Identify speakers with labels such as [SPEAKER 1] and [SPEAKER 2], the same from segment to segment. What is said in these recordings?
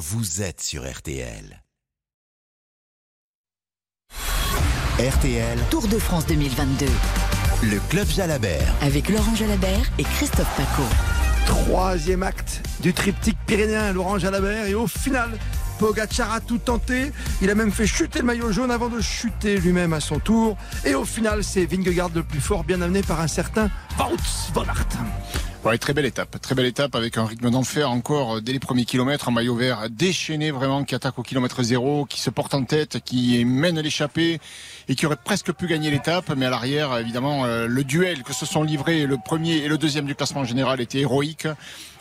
[SPEAKER 1] vous êtes sur RTL. RTL,
[SPEAKER 2] Tour de France 2022
[SPEAKER 1] le club Jalabert.
[SPEAKER 2] avec Laurent Jalabert et Christophe Paco.
[SPEAKER 3] Troisième acte du triptyque pyrénéen, Laurent Jalabert. Et au final, Pogacar a tout tenté. Il a même fait chuter le maillot jaune avant de chuter lui-même à son tour. Et au final, c'est Vingegaard le plus fort, bien amené par un certain Wout van Aert.
[SPEAKER 4] Ouais, très belle étape, très belle étape avec un rythme d'enfer encore euh, dès les premiers kilomètres, un maillot vert déchaîné vraiment qui attaque au kilomètre zéro, qui se porte en tête, qui mène l'échappée et qui aurait presque pu gagner l'étape, mais à l'arrière évidemment euh, le duel que se sont livrés le premier et le deuxième du classement général était héroïque.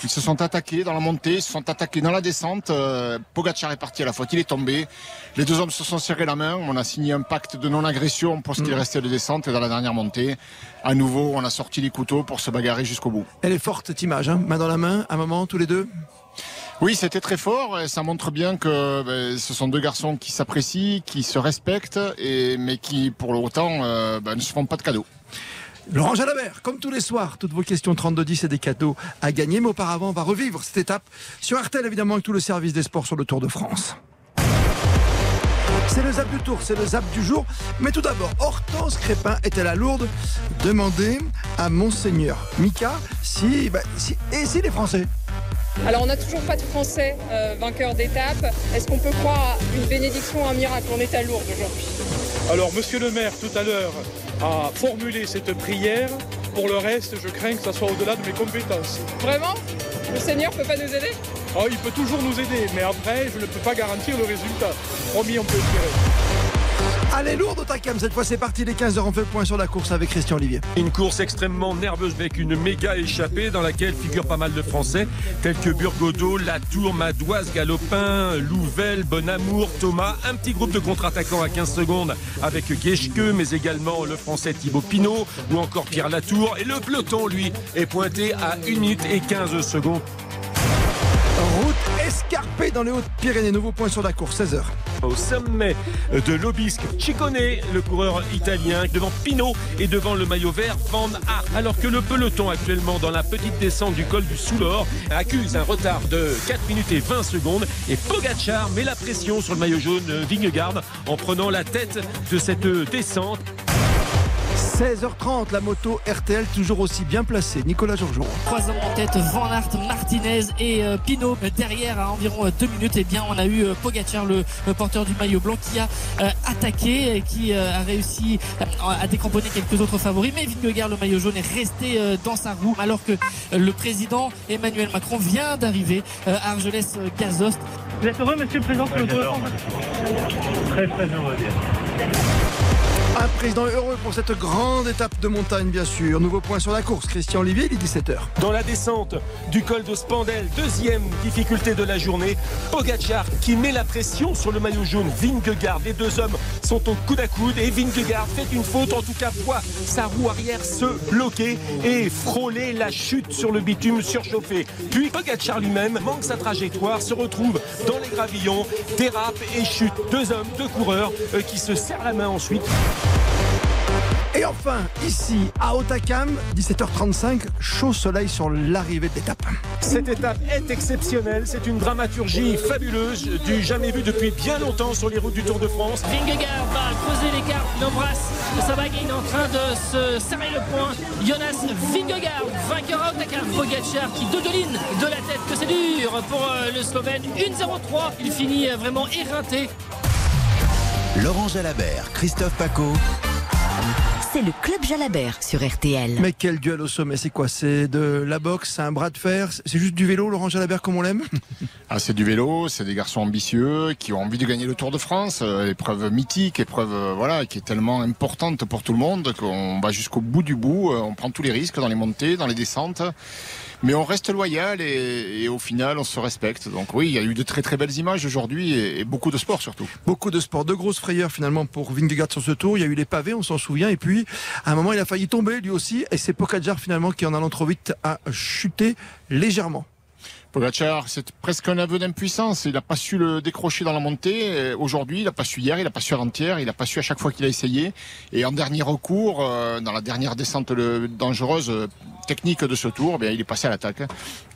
[SPEAKER 4] Ils se sont attaqués dans la montée, ils se sont attaqués dans la descente. Euh, Pogacar est parti à la faute, il est tombé. Les deux hommes se sont serrés la main. On a signé un pacte de non-agression pour ce qui restait de descente et dans la dernière montée, à nouveau, on a sorti les couteaux pour se bagarrer jusqu'au bout.
[SPEAKER 3] Elle est forte cette image, hein. main dans la main, un moment, tous les deux.
[SPEAKER 4] Oui, c'était très fort. Et ça montre bien que ben, ce sont deux garçons qui s'apprécient, qui se respectent, et, mais qui, pour autant, euh, ben, ne se font pas de cadeaux.
[SPEAKER 3] Laurent Jalabert, comme tous les soirs, toutes vos questions 32-10 et des cadeaux à gagner. Mais auparavant, on va revivre cette étape sur RTL, évidemment, avec tout le service des sports sur le Tour de France. C'est le zap du tour, c'est le zap du jour. Mais tout d'abord, Hortense Crépin est-elle à Lourdes? Demandez à Monseigneur Mika si, bah, si- et si les Français
[SPEAKER 5] Alors on n'a toujours pas de Français euh, vainqueur d'étape. Est-ce qu'on peut croire à une bénédiction, un miracle? On est à Lourdes aujourd'hui.
[SPEAKER 6] Alors, monsieur le maire, tout à l'heure, a formulé cette prière. Pour le reste, je crains que ça soit au-delà de mes compétences.
[SPEAKER 5] Vraiment? Le Seigneur peut pas nous aider?
[SPEAKER 6] Oh, il peut toujours nous aider, mais après, je ne peux pas garantir le résultat. Promis, on peut espérer.
[SPEAKER 3] Allez, Lourdes au Takam, cette fois c'est parti, les 15h, on fait le point sur la course avec Christian Olivier.
[SPEAKER 7] Une course extrêmement nerveuse avec une méga échappée dans laquelle figurent pas mal de Français tels que Burgodeau, Latour, Madoise, Galopin, Louvel, Bonamour, Thomas. Un petit groupe de contre-attaquants à 15 secondes avec Guécheque, mais également le Français Thibaut Pinot ou encore Pierre Latour. Et le peloton, lui, est pointé à 1 minute et 15 secondes.
[SPEAKER 3] Route escarpée dans les Hautes-Pyrénées, nouveau point sur la course, 16h.
[SPEAKER 7] Au sommet de l'Obisque, Ciccone, le coureur italien, devant Pinot et devant le maillot vert Van Aert. Alors que le peloton actuellement dans la petite descente du col du Soulor accuse un retard de 4 minutes et 20 secondes et Pogacar met la pression sur le maillot jaune Vingegaard en prenant la tête de cette descente.
[SPEAKER 3] 16h30, la moto RTL toujours aussi bien placée. Nicolas Georgeon.
[SPEAKER 8] Trois hommes en tête, Van Aert, Martinez et euh, Pinot Euh, derrière à environ euh, deux minutes. Et bien on a eu Pogacar, le, le porteur du maillot blanc, qui a euh, attaqué, et qui euh, a réussi euh, à décramponner quelques autres favoris. Mais Vingegaard, le maillot jaune, est resté euh, dans sa roue, alors que euh, le président Emmanuel Macron vient d'arriver euh, à Argelès-Gazost.
[SPEAKER 9] Vous êtes heureux, monsieur le président, sur le Très, très heureux, bien.
[SPEAKER 3] Un président heureux pour cette grande étape de montagne, bien sûr. Nouveau point sur la course, Christian Olivier, il est 17h.
[SPEAKER 7] Dans la descente du col de Spandel, deuxième difficulté de la journée, Pogacar qui met la pression sur le maillot jaune Vingegaard. Les deux hommes sont au coude à coude et Vingegaard fait une faute, en tout cas voit sa roue arrière se bloquer et frôler la chute sur le bitume surchauffé. Puis Pogacar lui-même manque sa trajectoire, se retrouve dans les gravillons, dérape et chute. Deux hommes, deux coureurs euh, qui se serrent la main ensuite.
[SPEAKER 3] Et enfin, ici, à Otakam, 17h35, chaud soleil sur l'arrivée de l'étape.
[SPEAKER 7] Cette étape est exceptionnelle, c'est une dramaturgie fabuleuse, du jamais vu depuis bien longtemps sur les routes du Tour de France.
[SPEAKER 8] Vingegaard va creuser l'écart, il embrasse Sabag il est en train de se serrer le poing. Jonas Vingegaard, vainqueur à Otakar, Pogacar qui dodeline de la tête, que c'est dur pour euh, le Slovène. 1-0-3, il finit euh, vraiment éreinté.
[SPEAKER 1] Laurent Jalabert, Christophe Paco.
[SPEAKER 2] C'est le club Jalabert sur RTL.
[SPEAKER 3] Mais quel duel au sommet, c'est quoi? C'est de la boxe, c'est un bras de fer, c'est juste du vélo, Laurent Jalabert, comme on l'aime?
[SPEAKER 4] Ah, c'est du vélo, c'est des garçons ambitieux qui ont envie de gagner le Tour de France, euh, épreuve mythique, épreuve euh, voilà qui est tellement importante pour tout le monde qu'on va jusqu'au bout du bout, euh, on prend tous les risques dans les montées, dans les descentes. Mais on reste loyal et, et au final on se respecte. Donc oui, il y a eu de très très belles images aujourd'hui et, et beaucoup de sport surtout.
[SPEAKER 3] Beaucoup de sport, de grosses frayeurs finalement pour Vingegaard sur ce tour. Il y a eu les pavés, on s'en souvient. Et puis, à un moment, il a failli tomber lui aussi. Et c'est Pogacar finalement qui, en allant trop vite, a chuté légèrement.
[SPEAKER 4] Pogacar, c'est presque un aveu d'impuissance. Il n'a pas su le décrocher dans la montée. Euh, Aujourd'hui, il n'a pas su hier, il n'a pas su avant-hier, il n'a pas su à chaque fois qu'il a essayé. Et en dernier recours, euh, dans la dernière descente dangereuse euh, technique de ce tour, eh il est passé à l'attaque.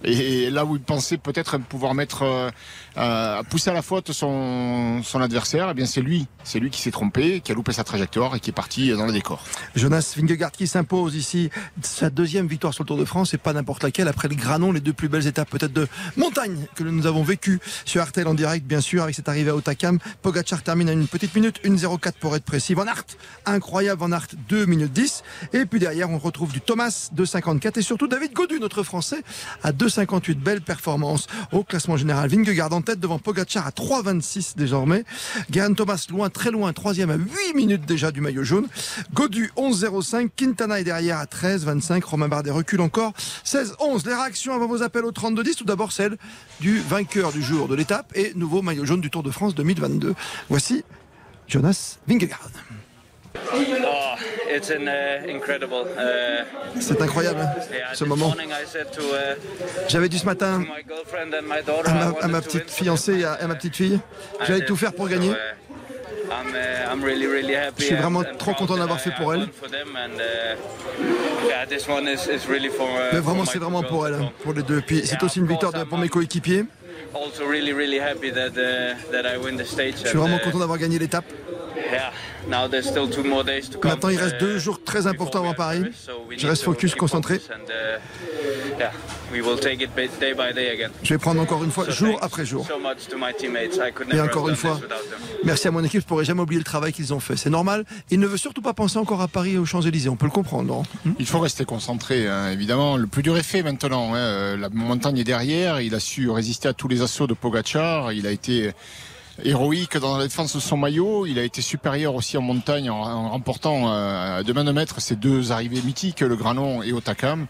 [SPEAKER 4] Et là où il pensait peut-être pouvoir mettre, euh, euh, pousser à la faute son, adversaire, eh bien c'est lui, c'est lui qui s'est trompé, qui a loupé sa trajectoire et qui est parti dans le décor.
[SPEAKER 3] Jonas Vingegaard qui s'impose ici, sa deuxième victoire sur le Tour de France et pas n'importe laquelle après le Granon, les deux plus belles étapes peut-être de montagne que nous avons vécues sur RTL en direct bien sûr avec cette arrivée à Otakam. Pogacar termine à une petite minute, 1.04 pour être précis. Van Aert, incroyable Van Aert, 2 minutes 10. Et puis derrière on retrouve du Thomas, 2.54 et surtout David Godu, notre Français, à 2.58. Belle performance au classement général. Vingegaard en tête devant Pogacar à 3.26 désormais. Geraint Thomas loin, très loin, troisième à 8 minutes déjà du maillot jaune. Godu 11.05. Quintana est derrière à 13.25. Romain Bardet recule encore 16.11. Les réactions avant vos appels au 32-10. Tout d'abord celle du vainqueur du jour de l'étape et nouveau maillot jaune du Tour de France 2022. Voici Jonas Vingegaard. C'est incroyable hein, ce moment.
[SPEAKER 10] uh,
[SPEAKER 3] J'avais dit ce matin à ma, à petite fiancée et à, à ma petite fille, j'allais tout faire pour gagner.
[SPEAKER 10] So, uh, I'm, uh, I'm really, really happy
[SPEAKER 3] Je suis vraiment trop content d'avoir fait pour elle.
[SPEAKER 10] uh, uh,
[SPEAKER 3] Mais vraiment, c'est vraiment pour elle, hein, pour les deux. Puis c'est aussi une victoire pour mes coéquipiers.
[SPEAKER 10] Also really, really happy that, uh, that I win the stage.
[SPEAKER 3] Je suis vraiment
[SPEAKER 10] uh,
[SPEAKER 3] content d'avoir gagné l'étape.
[SPEAKER 10] Yeah, now there's still two more days to come.
[SPEAKER 3] Maintenant, il reste deux jours très importants avant Paris.
[SPEAKER 10] so we
[SPEAKER 3] Je
[SPEAKER 10] need
[SPEAKER 3] reste
[SPEAKER 10] to
[SPEAKER 3] focus, concentré.
[SPEAKER 10] focus and, yeah, we will take it ba- day by day again.
[SPEAKER 3] Je vais prendre encore une fois, jour après jour. Et encore une fois, merci à mon équipe, je pourrais jamais oublier le travail qu'ils ont fait. C'est normal. Il ne veut surtout pas penser encore à Paris et aux Champs-Élysées. On peut le comprendre. non
[SPEAKER 4] Il faut rester concentré, hein, évidemment. Le plus dur est fait maintenant. hein. Euh, La montagne est derrière. Il a su résister à tous les assauts de Pogachar. Il a été héroïque dans la défense de son maillot. Il a été supérieur aussi en montagne en, remportant euh, de main de maître ces deux arrivées mythiques, le Granon et Otakam.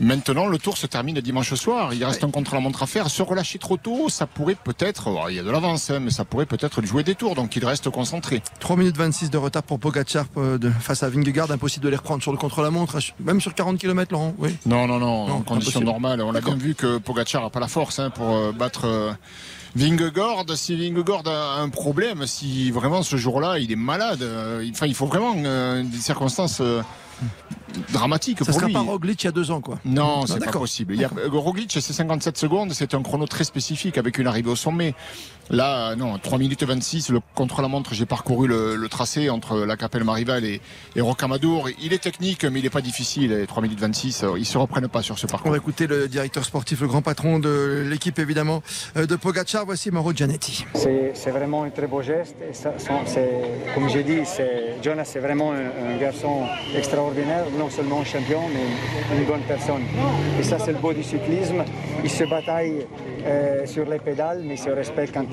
[SPEAKER 4] Maintenant, le tour se termine dimanche soir. Il reste un contre-la-montre à faire. Se relâcher trop tôt, ça pourrait peut-être, oh, il y a de l'avance, hein, mais ça pourrait peut-être jouer des tours. Donc il reste concentré.
[SPEAKER 3] 3 minutes 26 de retard pour Pogacar euh, face à Vingegaard. Impossible de les reprendre sur le contre-la-montre, même sur 40 km, Laurent. Oui.
[SPEAKER 4] Non, non, non,
[SPEAKER 3] Non,
[SPEAKER 4] en conditions
[SPEAKER 3] impossible.
[SPEAKER 4] normales. On a bien vu que Pogacar n'a pas la force hein, pour euh, battre euh, Vingegaard. Si Vingegaard a un problème, si vraiment ce jour-là il est malade, euh, il- enfin, il faut vraiment des circonstances dramatiques
[SPEAKER 3] Ça
[SPEAKER 4] pour
[SPEAKER 3] sera
[SPEAKER 4] lui.
[SPEAKER 3] pas Roglic il y a deux ans, quoi.
[SPEAKER 4] Non, c'est pas
[SPEAKER 3] d'accord.
[SPEAKER 4] possible. Il y a, Roglic, c'est 57 secondes, c'est un chrono très spécifique avec une arrivée au sommet. Là, non, 3 minutes 26, le contre-la-montre, j'ai parcouru le, le tracé entre la Capelle Marival et, et Rocamadour. Il est technique, mais il est pas difficile. Et 3 minutes 26, euh, ils se reprennent pas sur ce
[SPEAKER 3] On
[SPEAKER 4] parcours.
[SPEAKER 3] va écouter le directeur sportif, le grand patron de l'équipe évidemment euh, de Pogacar. Voici Mauro Gianetti.
[SPEAKER 11] C'est c'est vraiment un très beau geste. Et ça, ça- c'est- comme j'ai dit, Jonas c'est vraiment un, un garçon extraordinaire, non seulement un champion, mais une bonne personne. Et ça, c'est le beau du cyclisme. Il se bataille euh, sur les pédales, mais il se respecte quand,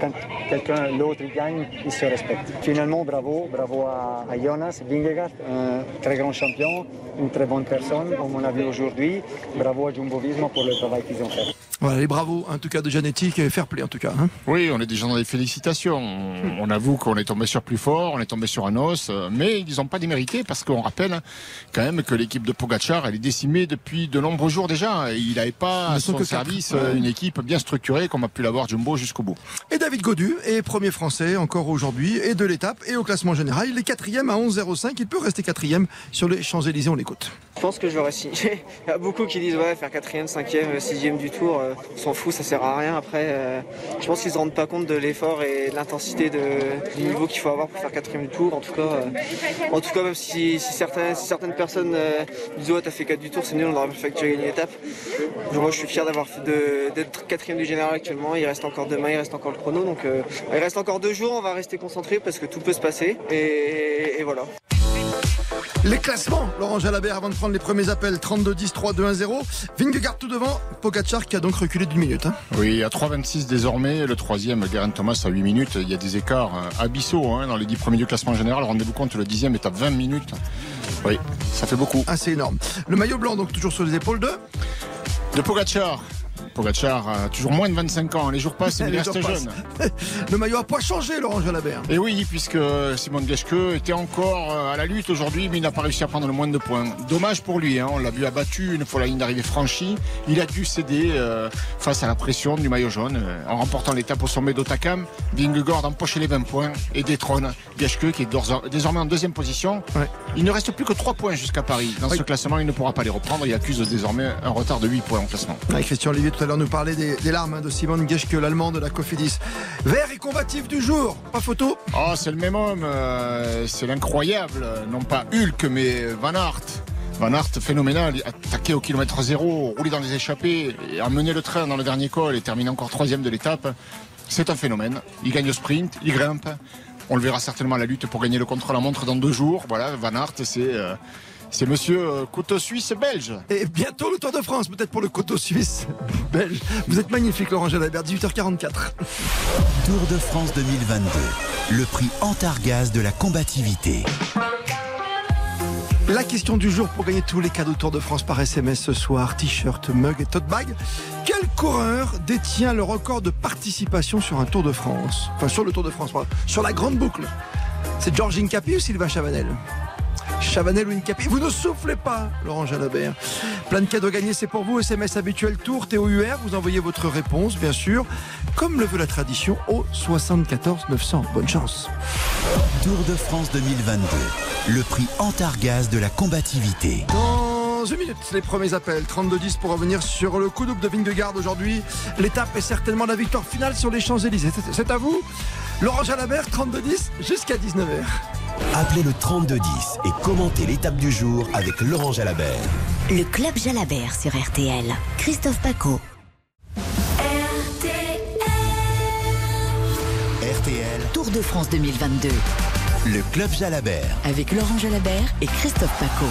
[SPEAKER 11] quand quelqu'un, l'autre, gagne, il se respecte. Finalement, bravo, bravo à, Jonas Vingegaard, un très grand champion, une très bonne personne, comme on a vu aujourd'hui. Bravo à Jumbo Visma pour le travail qu'ils ont fait.
[SPEAKER 3] Voilà, les bravos en tout cas de Gianetti, et fair play en tout cas. hein.
[SPEAKER 4] Oui, on est déjà dans les félicitations. On, on avoue qu'on est tombé sur plus fort, on est tombé sur un os, mais ils n'ont pas démérité parce qu'on rappelle quand même que l'équipe de Pogachar, elle est décimée depuis de nombreux jours déjà. Il n'avait pas à son service une équipe bien structurée comme a pu l'avoir Jumbo jusqu'au bout.
[SPEAKER 3] Et David Godu est premier français encore aujourd'hui et de l'étape et au classement général. Il est quatrième à 11,05. Il peut rester quatrième sur les Champs-Élysées. On l'écoute.
[SPEAKER 12] Je pense que je l'aurais signé. Il y a beaucoup qui disent ouais faire quatrième, cinquième, sixième du tour, euh, on s'en fout, ça sert à rien. Après, euh, je pense qu'ils se rendent pas compte de l'effort et de l'intensité du niveau qu'il faut avoir pour faire quatrième du tour. En tout cas, euh, en tout cas même si, certaines, personnes disent ouais t'as fait 4 du tour, c'est nul, on aurait fait que tu as gagné l'étape. Moi je suis fier d'avoir d'être quatrième du général actuellement. Il reste encore demain, il reste encore le chrono, donc il reste encore deux jours. On va rester concentré parce que tout peut se passer et voilà.
[SPEAKER 3] Les classements, Laurent Jalabert avant de prendre les premiers appels 32-10, 3-2-1-0. Vingegaard tout devant, Pogacar qui a donc reculé d'une minute. hein.
[SPEAKER 4] Oui, à 3,26 désormais, le troisième, Geraint Thomas à 8 minutes. Il y a des écarts euh, abyssaux hein, dans les 10 premiers du classement général. Rendez-vous compte, le dixième est à 20 minutes. Oui, ça fait beaucoup.
[SPEAKER 3] Assez énorme. Le maillot blanc donc toujours sur les épaules de?
[SPEAKER 4] De Pogacar, Pogacar a toujours moins de 25 ans. Les jours passent, mais il reste jeune.
[SPEAKER 3] Le maillot a pas changé, Laurent Jalabert.
[SPEAKER 4] Et oui, puisque Simon Geschke était encore euh, à la lutte aujourd'hui, mais il n'a pas réussi à prendre le moins de points. Dommage pour lui, hein. on l'a vu abattu une fois la ligne d'arrivée franchie. Il a dû céder euh, face à la pression du maillot jaune euh, en remportant l'étape au sommet d'Otakam. Vingegaard empochait les 20 points et détrône Geschke qui est désormais en deuxième position. Il ne reste plus que 3 points jusqu'à Paris. Dans ce classement, il ne pourra pas les reprendre. Il accuse désormais un retard de 8 points en classement.
[SPEAKER 3] Ouais, Christian Olivier tout nous parlait des, larmes hein, de Simon Geschke, l'allemand de la Cofidis. Vert et combatif du jour, pas photo.
[SPEAKER 4] Oh, c'est le même homme, euh, c'est l'incroyable, non pas Hulk, mais Van Aert. Van Aert, phénoménal, attaqué au kilomètre zéro, roulé dans les échappées, et le train dans le dernier col et terminé encore troisième de l'étape. C'est un phénomène. Il gagne au sprint, il grimpe. On le verra certainement à la lutte pour gagner le contre-la-montre dans deux jours. Voilà, Van Aert, c'est euh, c'est monsieur euh, couteau suisse belge.
[SPEAKER 3] Et bientôt le Tour de France, peut-être pour le coteau suisse belge. Vous êtes magnifique, Laurent Jalabert, 18h44.
[SPEAKER 1] Tour de France 2022. Le prix Antargaz de la combativité.
[SPEAKER 3] La question du jour pour gagner tous les cadeaux Tour de France par SMS ce soir, t-shirt, mug et tote bag. Quel coureur détient le record de participation sur un Tour de France? Enfin, sur le Tour de France, sur la grande boucle. C'est Georges Incapi ou Sylvain Chavanel? Chavanel ou Incapi Vous ne soufflez pas, Laurent Jalabert. Plein de cadeaux gagnés, c'est pour vous. SMS habituel Tour, TOUR. Vous envoyez votre réponse, bien sûr, comme le veut la tradition, au 74 900. Bonne chance.
[SPEAKER 1] Tour de France 2022. Le prix Antargaz de la combativité.
[SPEAKER 3] Dans une minute, les premiers appels. 32-10 pour revenir sur le coup double de Vingegaard aujourd'hui. L'étape est certainement la victoire finale sur les Champs-Élysées. C'est- C'est à vous. Laurent Jalabert, 32-10 jusqu'à 19h.
[SPEAKER 1] Appelez le 3210 et commentez l'étape du jour avec Laurent Jalabert.
[SPEAKER 2] Le club Jalabert sur RTL. Christophe Paco.
[SPEAKER 1] RTL,
[SPEAKER 2] Tour de France 2022.
[SPEAKER 1] Le club Jalabert.
[SPEAKER 2] Avec Laurent Jalabert et Christophe Paco.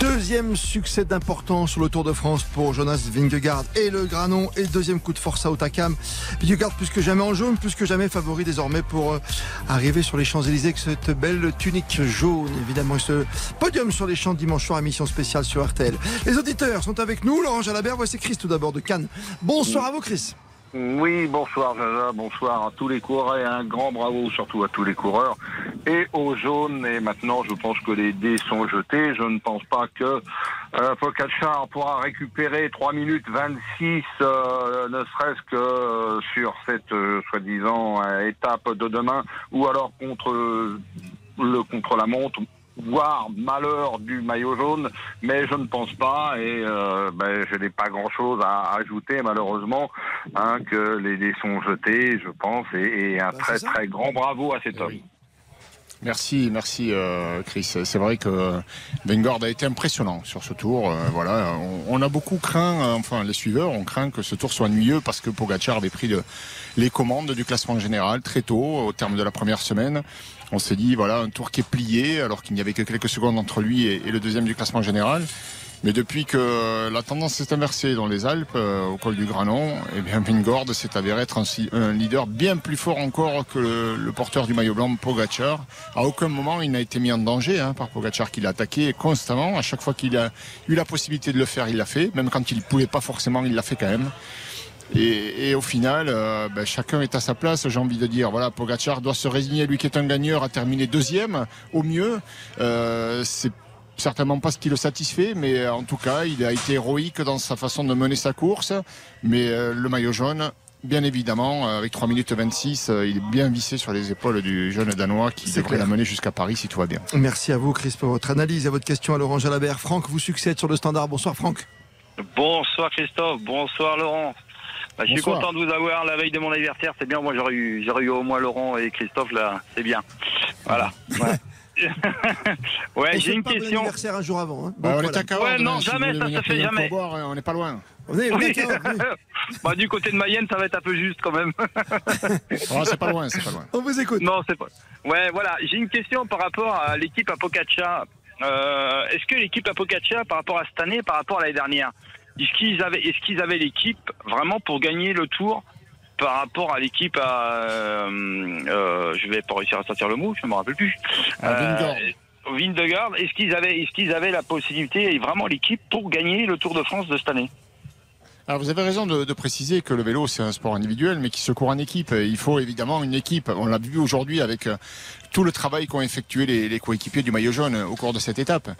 [SPEAKER 3] Deuxième succès d'importance sur le Tour de France pour Jonas Vingegaard et le Granon. Et deuxième coup de force à Otakam. Vingegaard plus que jamais en jaune, plus que jamais favori désormais pour euh, arriver sur les Champs-Élysées avec cette belle tunique jaune. Évidemment, et ce podium sur les champs dimanche soir, émission spéciale sur RTL. Les auditeurs sont avec nous. Laurent Jalabert, voici Chris tout d'abord de Cannes. Bonsoir à vous Chris.
[SPEAKER 13] Oui, bonsoir Jaja, bonsoir à tous les coureurs et un grand bravo surtout à tous les coureurs et aux jaunes. Et maintenant, je pense que les dés sont jetés. Je ne pense pas que euh, pourra récupérer 3 minutes 26, euh, ne serait-ce que euh, sur cette euh, soi-disant euh, étape de demain, ou alors contre le contre-la-montre voire malheur du maillot jaune, mais je ne pense pas et euh, ben, je n'ai pas grand-chose à ajouter malheureusement hein, que les dés sont jetés, je pense, et, et un très très grand bravo à cet homme.
[SPEAKER 4] Merci, merci euh, Chris. C'est vrai que Vanguard a été impressionnant sur ce tour. Euh, on, on a beaucoup craint, euh, enfin les suiveurs ont craint que ce tour soit ennuyeux parce que Pogacar avait pris le- les commandes du classement général très tôt, au terme de la première semaine. On s'est dit voilà un tour qui est plié alors qu'il n'y avait que quelques secondes entre lui et le deuxième du classement général. Mais depuis que la tendance s'est inversée dans les Alpes, euh, au col du Granon, eh bien Vingord s'est avéré être un, leader bien plus fort encore que le, porteur du maillot blanc, Pogacar. À aucun moment il n'a été mis en danger hein, par Pogacar qui l'a attaqué constamment. À chaque fois qu'il a eu la possibilité de le faire, il l'a fait. Même quand il ne pouvait pas forcément, il l'a fait quand même. Et, au final, euh, ben, chacun est à sa place. J'ai envie de dire, voilà, Pogacar doit se résigner, lui qui est un gagneur, à terminer deuxième au mieux. Euh, certainement pas ce qui le satisfait, mais euh, en tout cas, il a été héroïque dans sa façon de mener sa course. Mais euh, le maillot jaune, bien évidemment, euh, avec 3 minutes 26, euh, il est bien vissé sur les épaules du jeune Danois qui devrait
[SPEAKER 3] clair.
[SPEAKER 4] la mener jusqu'à Paris si tout va bien.
[SPEAKER 3] Merci à vous Chris pour votre analyse et votre question à Laurent Jalabert. Franck vous succède sur le standard. Bonsoir Franck.
[SPEAKER 14] Bonsoir Christophe, bonsoir Laurent. Bah, je suis content de vous avoir la veille de mon anniversaire, c'est bien. Moi j'aurais eu, au moins Laurent et Christophe là, c'est bien. Voilà. Ouais, ouais
[SPEAKER 3] On
[SPEAKER 14] j'ai une
[SPEAKER 3] pas
[SPEAKER 14] question.
[SPEAKER 3] anniversaire un jour avant. hein.
[SPEAKER 4] Bah,
[SPEAKER 3] Donc,
[SPEAKER 4] on est à Cahors
[SPEAKER 14] Ouais, non,
[SPEAKER 4] si
[SPEAKER 14] jamais, ça se fait jamais.
[SPEAKER 4] hein, on n'est pas loin.
[SPEAKER 3] Venez à
[SPEAKER 14] Oui.
[SPEAKER 3] Cahors,
[SPEAKER 14] bah, du côté de Mayenne, ça va être un peu juste quand même.
[SPEAKER 4] Oh, c'est pas loin, c'est pas loin.
[SPEAKER 3] On vous écoute.
[SPEAKER 14] Non, c'est pas. Ouais, voilà. J'ai une question par rapport à l'équipe Apocacha. Euh, est-ce que l'équipe Apocacha, par rapport à cette année, par rapport à l'année dernière, est-ce qu'ils avaient, est-ce qu'ils avaient l'équipe vraiment pour gagner le Tour par rapport à l'équipe à, euh, euh, je vais pas réussir à sortir le mot, je me rappelle plus.
[SPEAKER 4] À Vingegaard.
[SPEAKER 14] Euh, est-ce qu'ils avaient, est-ce qu'ils avaient la possibilité et vraiment l'équipe pour gagner le Tour de France de cette année?
[SPEAKER 4] Alors vous avez raison de, préciser que le vélo c'est un sport individuel mais qui se court en équipe. Il faut évidemment une équipe. On l'a vu aujourd'hui avec euh, tout le travail qu'ont effectué les, coéquipiers du maillot jaune au cours de cette étape.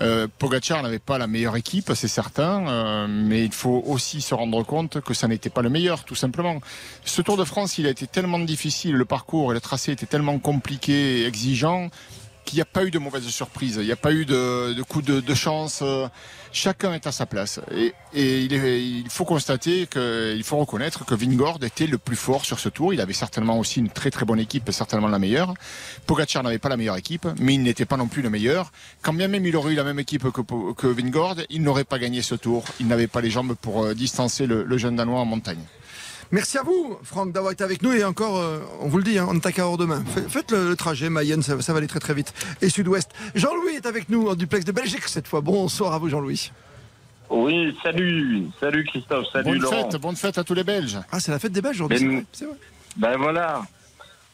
[SPEAKER 4] Euh, Pogacar n'avait pas la meilleure équipe, c'est certain, euh, mais il faut aussi se rendre compte que ça n'était pas le meilleur, tout simplement. Ce Tour de France, il a été tellement difficile, le parcours et le tracé étaient tellement compliqués et exigeants qu'il n'y a pas eu de mauvaise surprise, il n'y a pas eu de, de coup de, chance. euh, Chacun est à sa place. Et, il, faut constater que, il faut reconnaître que Vingord était le plus fort sur ce tour. Il avait certainement aussi une très très bonne équipe, certainement la meilleure. Pogacar n'avait pas la meilleure équipe, mais il n'était pas non plus le meilleur. Quand bien même il aurait eu la même équipe que, que Vingord, il n'aurait pas gagné ce tour. Il n'avait pas les jambes pour euh, distancer le jeune Danois en montagne.
[SPEAKER 3] Merci à vous, Franck, d'avoir été avec nous. Et encore, euh, on vous le dit, hein, on attaque à hors demain. Faites, faites le, le trajet, Mayenne, ça, ça va aller très très vite. Et sud-ouest. Jean-Louis est avec nous en duplex de Belgique cette fois. Bonsoir à vous, Jean-Louis.
[SPEAKER 15] Oui, salut, salut Christophe, salut
[SPEAKER 4] bonne
[SPEAKER 15] Laurent.
[SPEAKER 4] fête, bonne fête à tous les Belges.
[SPEAKER 3] Ah, c'est la fête des Belges aujourd'hui. c'est
[SPEAKER 15] Mais-
[SPEAKER 3] vrai, c'est vrai.
[SPEAKER 15] Ben voilà,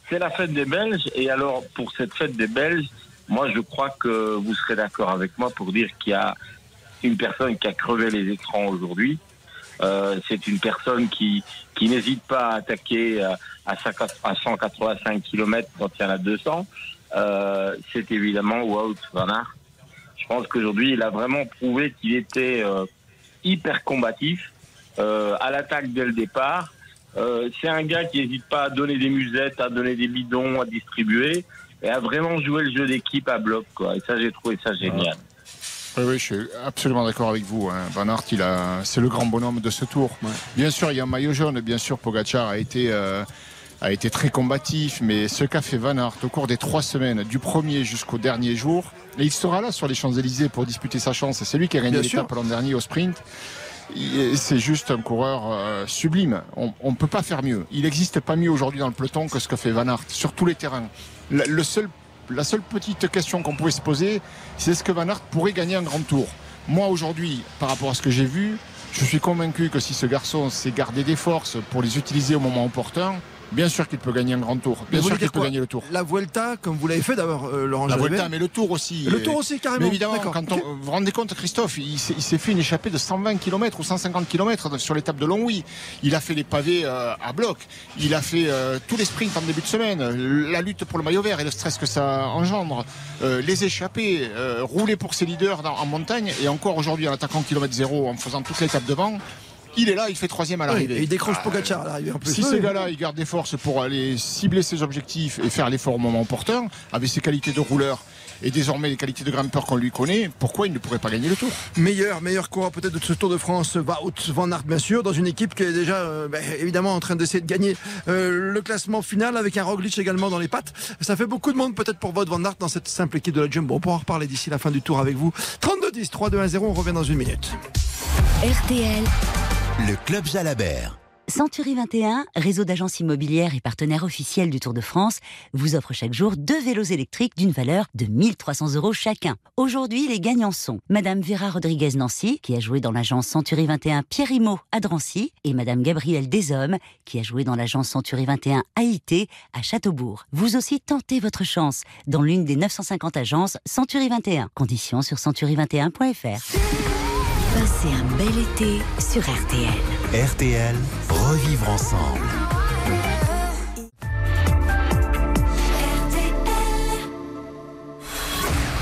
[SPEAKER 15] c'est la fête des Belges. Et alors, pour cette fête des Belges, moi, je crois que vous serez d'accord avec moi pour dire qu'il y a une personne qui a crevé les écrans aujourd'hui. Euh, c'est une personne qui, qui n'hésite pas à attaquer euh, à, 50 à 185 km quand il y en a 200. Euh, c'est évidemment Wout van Aert. Je pense qu'aujourd'hui, il a vraiment prouvé qu'il était euh, hyper combatif, euh, à l'attaque dès le départ. C'est un gars qui n'hésite pas à donner des musettes, à donner des bidons, à distribuer et à vraiment jouer le jeu d'équipe à bloc. Quoi. Et ça, j'ai trouvé ça génial.
[SPEAKER 4] Oui, oui, je suis absolument d'accord avec vous. Hein. Van Aert, il a, c'est le grand bonhomme de ce tour. Bien sûr, il y a un maillot jaune. Bien sûr, Pogacar a été, euh, a été très combatif. Mais ce qu'a fait Van Aert au cours des trois semaines, du premier jusqu'au dernier jour, et il sera là sur les Champs-Élysées pour disputer sa chance. C'est lui qui a gagné l'étape l'an dernier au sprint. C'est juste un coureur euh, sublime. On ne peut pas faire mieux. Il n'existe pas mieux aujourd'hui dans le peloton que ce que fait Van Aert sur tous les terrains. Le, le seul, la seule petite question qu'on pouvait se poser, c'est est-ce que Van Aert pourrait gagner un grand tour? Moi aujourd'hui, par rapport à ce que j'ai vu, je suis convaincu que si ce garçon s'est gardé des forces pour les utiliser au moment opportun, bien sûr qu'il peut gagner un grand tour. Bien sûr qu'il peut gagner le tour.
[SPEAKER 3] La Vuelta, comme vous l'avez fait d'abord, euh, Laurent
[SPEAKER 4] La
[SPEAKER 3] Jalabert.
[SPEAKER 4] Vuelta, mais le tour aussi.
[SPEAKER 3] Le tour aussi, carrément.
[SPEAKER 4] Mais évidemment, quand on, vous vous rendez compte, Christophe, il s'est fait une échappée de 120 km ou 150 km sur l'étape de Longwy. Il a fait les pavés euh, à bloc. Il a fait euh, tous les sprints en début de semaine. La lutte pour le maillot vert et le stress que ça engendre. Euh, les échappées, rouler pour ses leaders dans- en montagne. Et encore aujourd'hui, en attaquant kilomètre zéro, en faisant toute l'étape devant. Il est là, il fait troisième à l'arrivée.
[SPEAKER 3] il décroche
[SPEAKER 4] Ah,
[SPEAKER 3] Pogacar à l'arrivée en plus.
[SPEAKER 4] si
[SPEAKER 3] Oui,
[SPEAKER 4] ces
[SPEAKER 3] oui.
[SPEAKER 4] gars-là, ils gardent des forces pour aller cibler ses objectifs et faire l'effort au moment opportun, avec ses qualités de rouleur et désormais les qualités de grimpeur qu'on lui connaît, pourquoi il ne pourrait pas gagner le tour?
[SPEAKER 3] Meilleur, meilleur coureur peut-être de ce Tour de France, Wout van Aert bien sûr, dans une équipe qui est déjà euh, bah, évidemment en train d'essayer de gagner euh, le classement final avec un Roglic également dans les pattes. Ça fait beaucoup de monde peut-être pour Wout van Aert dans cette simple équipe de la Jumbo. On pourra en reparler d'ici la fin du tour avec vous. 32-10, 3-2-1-0, on revient dans une minute.
[SPEAKER 2] RTL.
[SPEAKER 1] Le Club Jalabert.
[SPEAKER 2] Century 21, réseau d'agences immobilières et partenaire officiel du Tour de France, vous offre chaque jour deux vélos électriques d'une valeur de 1300 euros chacun. Aujourd'hui, les gagnants sont Madame Vera Rodriguez-Nancy, qui a joué dans l'agence Century 21 Pierre Immo à Drancy, et Madame Gabrielle Deshommes, qui a joué dans l'agence Century 21 AIT à Châteaubourg. Vous aussi tentez votre chance dans l'une des 950 agences Century 21. Conditions sur century21.fr. Passez un bel été sur RTL.
[SPEAKER 1] RTL, revivre ensemble.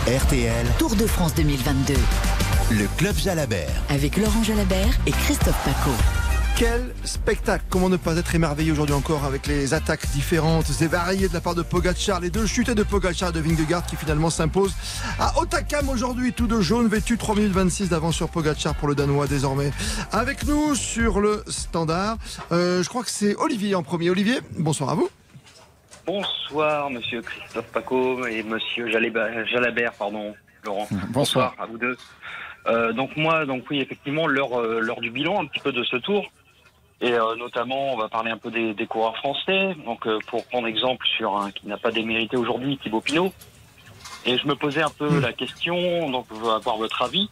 [SPEAKER 1] RTL,
[SPEAKER 2] Tour de France 2022
[SPEAKER 1] le Club Jalabert.
[SPEAKER 2] avec Laurent Jalabert et Christophe Paco.
[SPEAKER 3] Quel spectacle Comment ne pas être émerveillé aujourd'hui encore avec les attaques différentes et variées de la part de Pogacar, les deux chutées de Pogacar et de Vingegaard qui finalement s'imposent à Otakam aujourd'hui, tout de jaune vêtu, 3 minutes 26 d'avance sur Pogacar pour le Danois désormais. Avec nous sur le standard, euh, je crois que c'est Olivier en premier. Olivier, bonsoir à vous.
[SPEAKER 16] Bonsoir, monsieur Christophe Paco et monsieur Jalabert, pardon, Laurent.
[SPEAKER 4] Bonsoir.
[SPEAKER 16] à vous deux. Euh, donc moi, donc oui, effectivement, l'heure euh, l'heure du bilan un petit peu de ce tour. Et euh, notamment, on va parler un peu des, des coureurs français. Donc euh, pour prendre exemple sur un qui n'a pas démérité aujourd'hui, Thibaut Pinot. Et je me posais un peu la question, donc je veux avoir votre avis.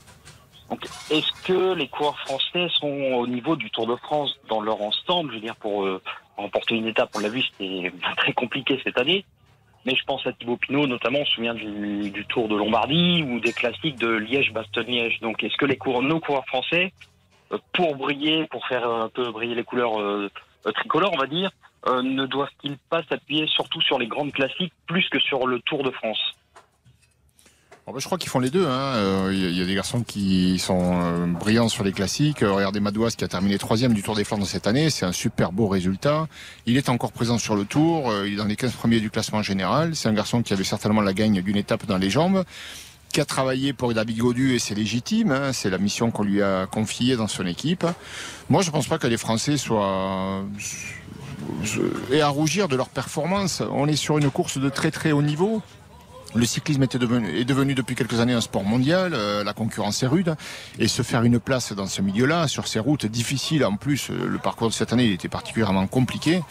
[SPEAKER 16] Donc est-ce que les coureurs français sont au niveau du Tour de France dans leur ensemble? Je veux dire, pour euh, remporter une étape, on l'a vu, c'était très compliqué cette année. Mais je pense à Thibaut Pinot, notamment, on se souvient du, du Tour de Lombardie ou des classiques de Liège-Bastogne-Liège. Donc, est-ce que les coureurs, nos coureurs français pour briller, pour faire un peu briller les couleurs euh, tricolores, on va dire, euh, ne doivent-ils pas s'appuyer surtout sur les grandes classiques plus que sur le Tour de France
[SPEAKER 4] bah, je crois qu'ils font les deux. hein. Euh, Il y, a des garçons qui sont brillants sur les classiques. Regardez Madouas qui a terminé troisième du Tour des Flandres cette année. C'est un super beau résultat. Il est encore présent sur le Tour. Il est dans les 15 premiers du classement général. C'est un garçon qui avait certainement la gagne d'une étape dans les jambes qui a travaillé pour David Godu et c'est légitime, hein. c'est la mission qu'on lui a confiée dans son équipe. Moi, je pense pas que les Français soient et à rougir de leur performance. On est sur une course de très très haut niveau. Le cyclisme était devenu, est devenu depuis quelques années un sport mondial, euh, la concurrence est rude, et se faire une place dans ce milieu-là, sur ces routes difficiles, en plus, euh, le parcours de cette année était particulièrement compliqué,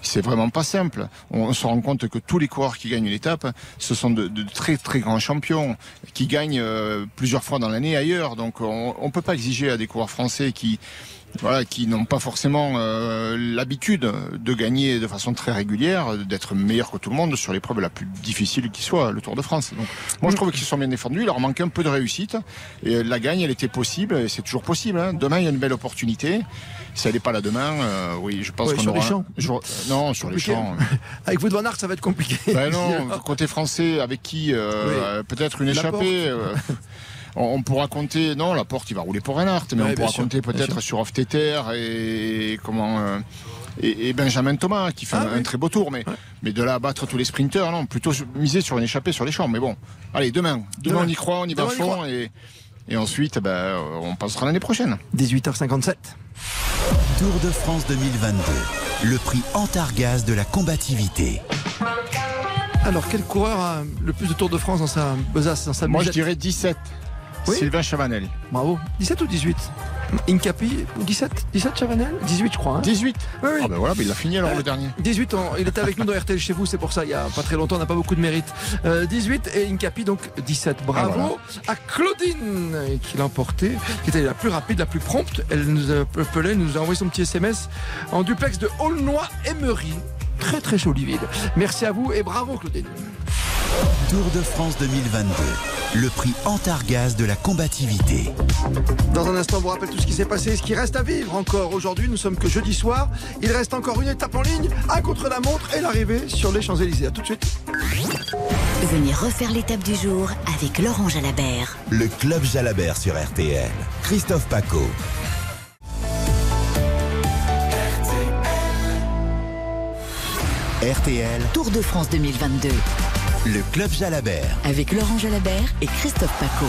[SPEAKER 4] c'est vraiment pas simple. On, se rend compte que tous les coureurs qui gagnent une étape, ce sont de, très très grands champions, qui gagnent euh, plusieurs fois dans l'année ailleurs, donc on, on peut pas exiger à des coureurs français qui voilà, qui n'ont pas forcément euh, l'habitude de gagner de façon très régulière, d'être meilleurs que tout le monde sur l'épreuve la plus difficile qui soit, le Tour de France. Donc, moi, je trouve qu'ils sont bien défendus. Il leur manque un peu de réussite. Et la gagne, elle était possible, et c'est toujours possible. hein. Demain, il y a une belle opportunité. Si elle n'est pas là demain, euh, oui, je pense
[SPEAKER 3] Ouais,
[SPEAKER 4] qu'on
[SPEAKER 3] sur les
[SPEAKER 4] aura.
[SPEAKER 3] champs.
[SPEAKER 4] je- euh, non, sur les champs.
[SPEAKER 3] Avec vous de Van Aert, ça va être compliqué.
[SPEAKER 4] Ben non, côté français, avec qui euh, peut-être une échappée. on, on pourra compter. Non, la porte, il va rouler pour Reinhardt, mais
[SPEAKER 3] Ouais,
[SPEAKER 4] on pourra
[SPEAKER 3] sûr,
[SPEAKER 4] compter peut-être sur Hofteter et comment. euh, et, et Benjamin Thomas qui fait
[SPEAKER 3] Ah
[SPEAKER 4] un, très beau tour, mais, mais de là à battre tous les sprinteurs, non, plutôt miser sur une échappée sur les champs. Mais bon, allez, demain, demain,
[SPEAKER 3] Demain.
[SPEAKER 4] on y croit, on y va à fond et, et ensuite, ben, on passera l'année prochaine.
[SPEAKER 3] 18h57.
[SPEAKER 1] Tour de France 2022. Le prix Antargaz de la combativité.
[SPEAKER 3] Alors, quel coureur a le plus de Tour de France dans sa besace, dans sa
[SPEAKER 4] Moi, je dirais 17.
[SPEAKER 3] Oui.
[SPEAKER 4] Sylvain Chavanel.
[SPEAKER 3] Bravo. 17 ou 18 Incapi, 17 17 Chavanel 18, je crois. hein
[SPEAKER 4] 18
[SPEAKER 3] Oui, oui.
[SPEAKER 4] Ah ben voilà, il a fini alors
[SPEAKER 3] Euh,
[SPEAKER 4] le dernier.
[SPEAKER 3] 18 ans, il était avec nous dans RTL chez vous, c'est pour ça, il y a pas très longtemps, on n'a pas beaucoup de mérite. Euh, 18 et Incapi, donc 17. Bravo
[SPEAKER 4] Ah, voilà.
[SPEAKER 3] à Claudine qui l'a emporté, qui était la plus rapide, la plus prompte. Elle nous appelait, elle nous a envoyé son petit SMS en duplex de Aulnoy-Emery. Très très jolie ville. Merci à vous et bravo Claudine.
[SPEAKER 1] Tour de France 2022. Le prix Antargaz de la combativité.
[SPEAKER 3] Dans un instant, on vous rappelle tout ce qui s'est passé, ce qui reste à vivre encore aujourd'hui. Nous sommes que jeudi soir. Il reste encore une étape en ligne, un contre la montre et l'arrivée sur les Champs-Élysées. À tout de suite.
[SPEAKER 17] Venez refaire l'étape du jour avec Laurent Jalabert.
[SPEAKER 1] Le Club Jalabert sur RTL. Christophe Paco. RTL,
[SPEAKER 17] Tour de France 2022
[SPEAKER 1] le Club Jalabert.
[SPEAKER 17] avec Laurent Jalabert et Christophe Paco.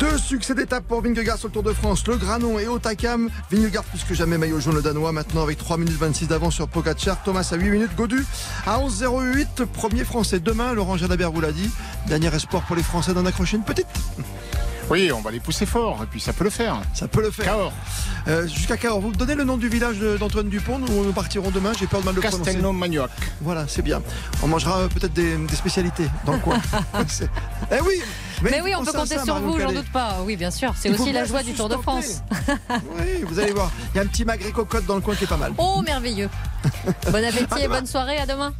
[SPEAKER 3] Deux succès d'étape pour Vingegaard sur le Tour de France. Le Granon et Otakam. Vingegaard plus que jamais maillot jaune le Danois. Maintenant avec 3 minutes 26 d'avance sur Pogacar. Thomas à 8 minutes. Godu à 11,08. Premier Français demain. Laurent Jalabert vous l'a dit. Dernier espoir pour les Français d'en accrocher une petite.
[SPEAKER 4] Oui, on va les pousser fort, et puis ça peut le faire.
[SPEAKER 3] Ça peut le faire.
[SPEAKER 4] Cahors.
[SPEAKER 3] Euh, Jusqu'à Cahors. Vous me donnez le nom du village d'Antoine Dupont où nous partirons demain. J'ai peur de mal le prononcer.
[SPEAKER 4] Castelnau-Magnoac.
[SPEAKER 3] Voilà, c'est bien. On mangera euh, peut-être des, des spécialités dans le coin. Eh oui
[SPEAKER 18] Mais oui, on peut compter
[SPEAKER 3] ça,
[SPEAKER 18] sur
[SPEAKER 3] Marion
[SPEAKER 18] vous, j'en doute pas. Oui, bien sûr. C'est aussi la joie du Tour de France.
[SPEAKER 3] Oui, vous allez voir. Il y a un petit magret cocotte dans le coin qui est pas mal.
[SPEAKER 18] Oh, merveilleux. Bon appétit et bonne soirée. À demain.